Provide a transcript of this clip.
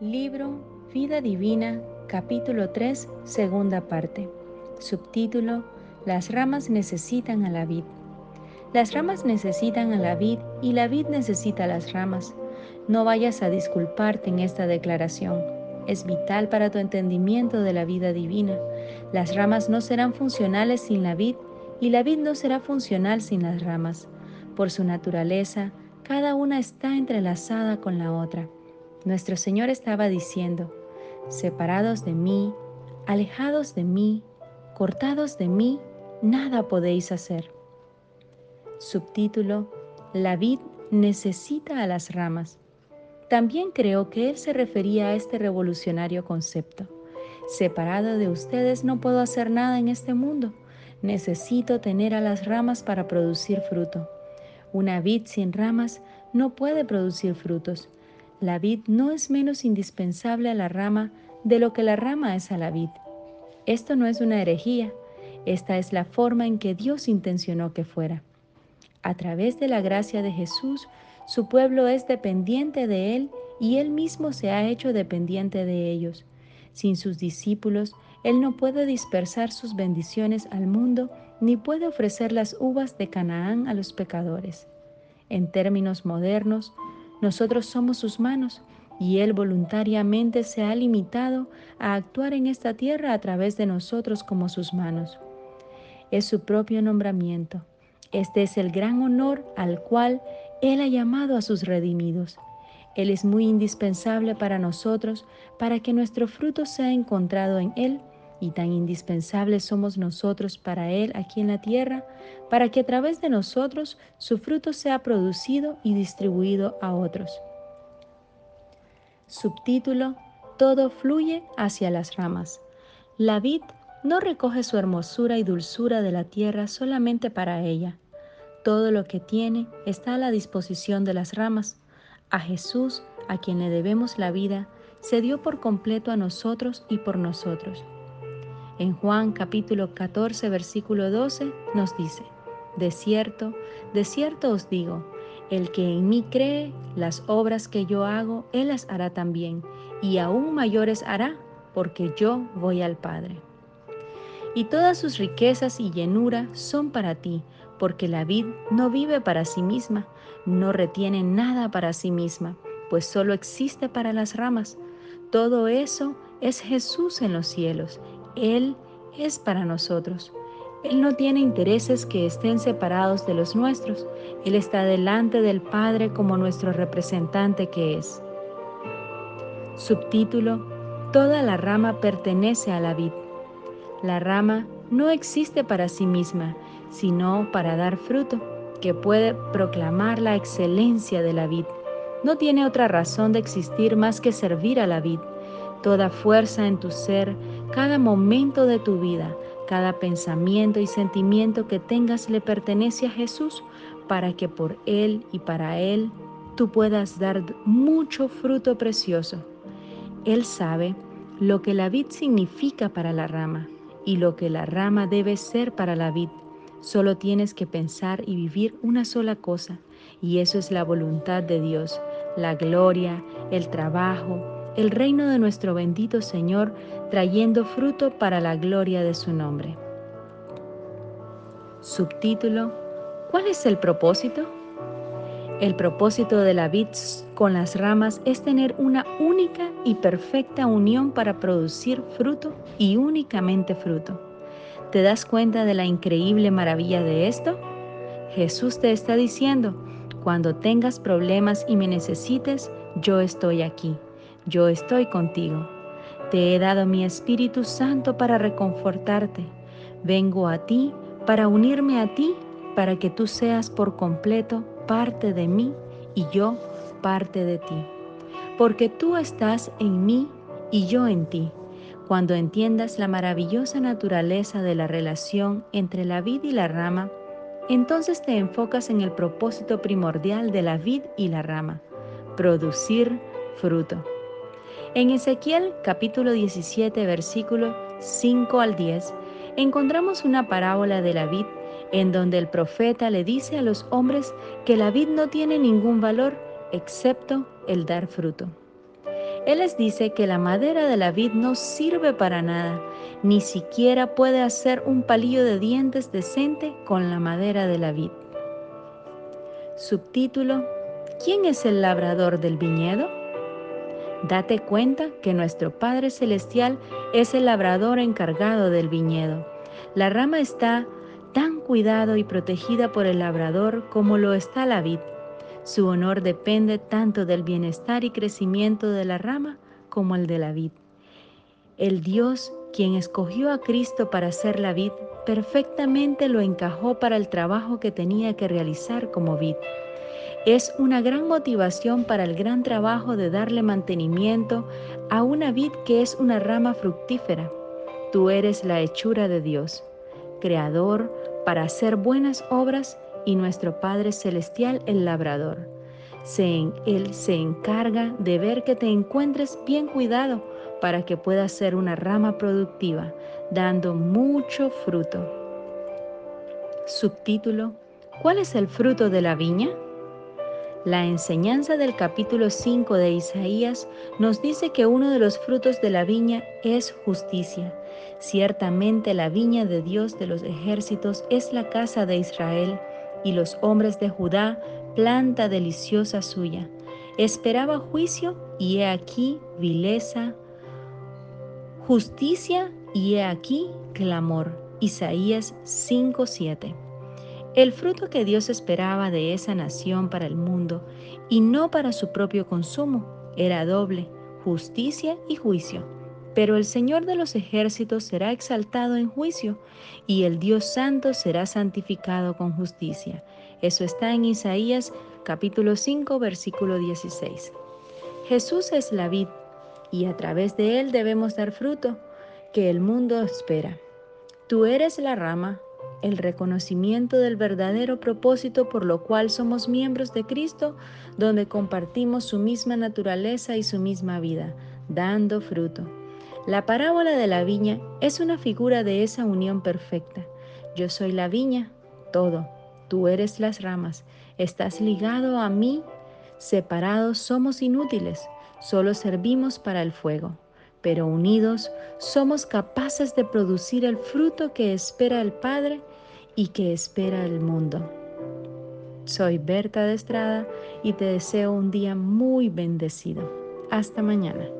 Libro Vida Divina, capítulo 3, segunda parte. Subtítulo Las ramas necesitan a la vid. Las ramas necesitan a la vid y la vid necesita a las ramas. No vayas a disculparte en esta declaración. Es vital para tu entendimiento de la vida divina. Las ramas no serán funcionales sin la vid y la vid no será funcional sin las ramas. Por su naturaleza, cada una está entrelazada con la otra. Nuestro Señor estaba diciendo, separados de mí, alejados de mí, cortados de mí, nada podéis hacer. Subtítulo, La vid necesita a las ramas. También creo que él se refería a este revolucionario concepto. Separado de ustedes no puedo hacer nada en este mundo. Necesito tener a las ramas para producir fruto. Una vid sin ramas no puede producir frutos la vid no es menos indispensable a la rama de lo que la rama es a la vid. Esto no es una herejía, esta es la forma en que Dios intencionó que fuera. A través de la gracia de Jesús, su pueblo es dependiente de Él y Él mismo se ha hecho dependiente de ellos. Sin sus discípulos, Él no puede dispersar sus bendiciones al mundo ni puede ofrecer las uvas de Canaán a los pecadores. En términos modernos, nosotros somos sus manos y Él voluntariamente se ha limitado a actuar en esta tierra a través de nosotros como sus manos. Es su propio nombramiento. Este es el gran honor al cual Él ha llamado a sus redimidos. Él es muy indispensable para nosotros para que nuestro fruto sea encontrado en Él y tan indispensables somos nosotros para Él aquí en la tierra, para que a través de nosotros su fruto sea producido y distribuido a otros. Subtítulo Todo fluye hacia las ramas. La vid no recoge su hermosura y dulzura de la tierra solamente para ella. Todo lo que tiene está a la disposición de las ramas. A Jesús, a quien le debemos la vida, se dio por completo a nosotros y por nosotros. En Juan capítulo 14, versículo 12 nos dice, De cierto, de cierto os digo, el que en mí cree, las obras que yo hago, él las hará también, y aún mayores hará, porque yo voy al Padre. Y todas sus riquezas y llenura son para ti, porque la vid no vive para sí misma, no retiene nada para sí misma, pues solo existe para las ramas. Todo eso es Jesús en los cielos él es para nosotros. Él no tiene intereses que estén separados de los nuestros. Él está delante del Padre como nuestro representante que es. Subtítulo, Toda la rama pertenece a la vid. La rama no existe para sí misma, sino para dar fruto, que puede proclamar la excelencia de la vid. No tiene otra razón de existir más que servir a la vid. Toda fuerza en tu ser, cada momento de tu vida, cada pensamiento y sentimiento que tengas le pertenece a Jesús para que por Él y para Él tú puedas dar mucho fruto precioso. Él sabe lo que la vid significa para la rama y lo que la rama debe ser para la vid. Solo tienes que pensar y vivir una sola cosa, y eso es la voluntad de Dios, la gloria, el trabajo, el reino de nuestro bendito Señor, trayendo fruto para la gloria de su nombre. Subtítulo, ¿cuál es el propósito? El propósito de la vid con las ramas es tener una única y perfecta unión para producir fruto y únicamente fruto. ¿Te das cuenta de la increíble maravilla de esto? Jesús te está diciendo, cuando tengas problemas y me necesites, yo estoy aquí yo estoy contigo. Te he dado mi Espíritu Santo para reconfortarte. Vengo a ti para unirme a ti, para que tú seas por completo parte de mí y yo parte de ti. Porque tú estás en mí y yo en ti. Cuando entiendas la maravillosa naturaleza de la relación entre la vid y la rama, entonces te enfocas en el propósito primordial de la vid y la rama, producir fruto. En Ezequiel capítulo 17 versículo 5 al 10 encontramos una parábola de la vid en donde el profeta le dice a los hombres que la vid no tiene ningún valor excepto el dar fruto. Él les dice que la madera de la vid no sirve para nada, ni siquiera puede hacer un palillo de dientes decente con la madera de la vid. Subtítulo, ¿quién es el labrador del viñedo? Date cuenta que nuestro Padre Celestial es el labrador encargado del viñedo. La rama está tan cuidado y protegida por el labrador como lo está la vid. Su honor depende tanto del bienestar y crecimiento de la rama como el de la vid. El Dios, quien escogió a Cristo para ser la vid, perfectamente lo encajó para el trabajo que tenía que realizar como vid. Es una gran motivación para el gran trabajo de darle mantenimiento a una vid que es una rama fructífera. Tú eres la hechura de Dios, creador para hacer buenas obras y nuestro Padre Celestial el labrador. él se encarga de ver que te encuentres bien cuidado para que puedas ser una rama productiva, dando mucho fruto. Subtítulo, ¿cuál es el fruto de la viña? La enseñanza del capítulo 5 de Isaías nos dice que uno de los frutos de la viña es justicia. Ciertamente la viña de Dios de los ejércitos es la casa de Israel y los hombres de Judá planta deliciosa suya. Esperaba juicio y he aquí vileza, justicia y he aquí clamor. Isaías 5:7 el fruto que Dios esperaba de esa nación para el mundo y no para su propio consumo era doble, justicia y juicio. Pero el Señor de los ejércitos será exaltado en juicio y el Dios santo será santificado con justicia. Eso está en Isaías capítulo 5 versículo 16. Jesús es la vid y a través de él debemos dar fruto que el mundo espera. Tú eres la rama el reconocimiento del verdadero propósito por lo cual somos miembros de Cristo, donde compartimos su misma naturaleza y su misma vida, dando fruto. La parábola de la viña es una figura de esa unión perfecta. Yo soy la viña, todo, tú eres las ramas, estás ligado a mí, separados somos inútiles, solo servimos para el fuego pero unidos somos capaces de producir el fruto que espera el Padre y que espera el mundo. Soy Berta de Estrada y te deseo un día muy bendecido. Hasta mañana.